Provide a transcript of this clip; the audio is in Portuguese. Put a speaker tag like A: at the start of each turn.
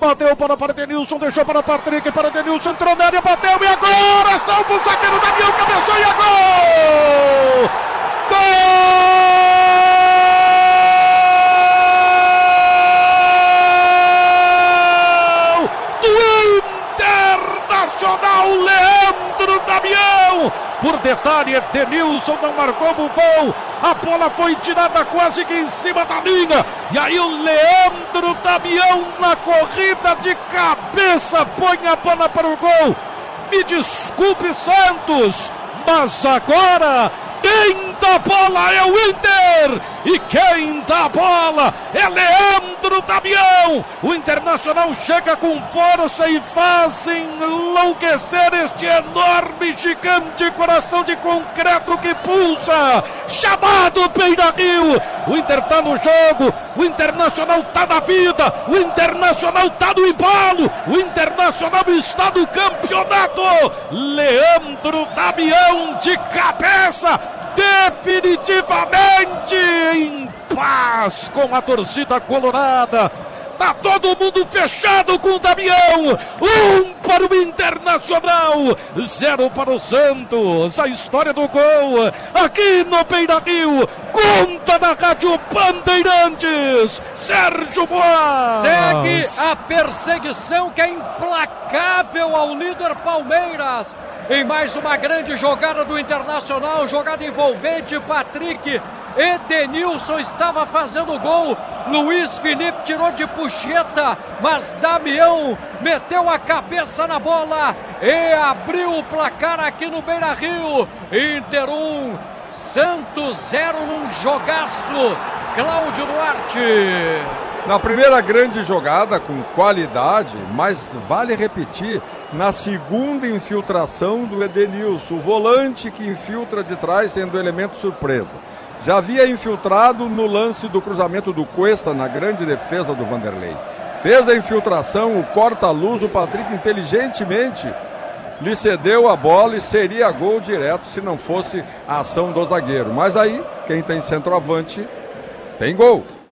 A: Bateu para para Denilson, deixou para Patrick, para Denilson, entrou na área, bateu e agora salva o zagueiro Damião, cabeçou e é gol! Gol! Do Internacional Damião! Por detalhe, Denilson não marcou o gol. A bola foi tirada quase que em cima da linha. E aí o Leandro Damião na corrida de cabeça põe a bola para o gol. Me desculpe, Santos, mas agora quem dá bola é o Inter e quem dá bola é Leandro Damião. O Internacional chega com força e faz enlouquecer este enorme, gigante coração de concreto que pulsa. Chamado Peira Rio. O Inter tá no jogo, o Internacional tá na vida, o Internacional tá no embalo, o Internacional está no campeonato. Leandro Damião de cabeça definitivamente paz com a torcida colorada. Tá todo mundo fechado com o Damião. Um para o Internacional, zero para o Santos. A história do gol aqui no Beira Rio. Conta na Rádio Bandeirantes. Sérgio Boas.
B: Segue a perseguição que é implacável ao líder Palmeiras. Em mais uma grande jogada do Internacional, jogada envolvente, Patrick Edenilson estava fazendo gol. Luiz Felipe tirou de puxeta, mas Damião meteu a cabeça na bola e abriu o placar aqui no Beira Rio. Inter 1, Santos 0 num jogaço. Cláudio Duarte.
C: Na primeira grande jogada, com qualidade, mas vale repetir, na segunda infiltração do Edenilson, o volante que infiltra de trás sendo elemento surpresa. Já havia infiltrado no lance do cruzamento do Cuesta na grande defesa do Vanderlei. Fez a infiltração, o corta-luz, o Patrick inteligentemente lhe cedeu a bola e seria gol direto se não fosse a ação do zagueiro. Mas aí, quem tem centroavante tem gol.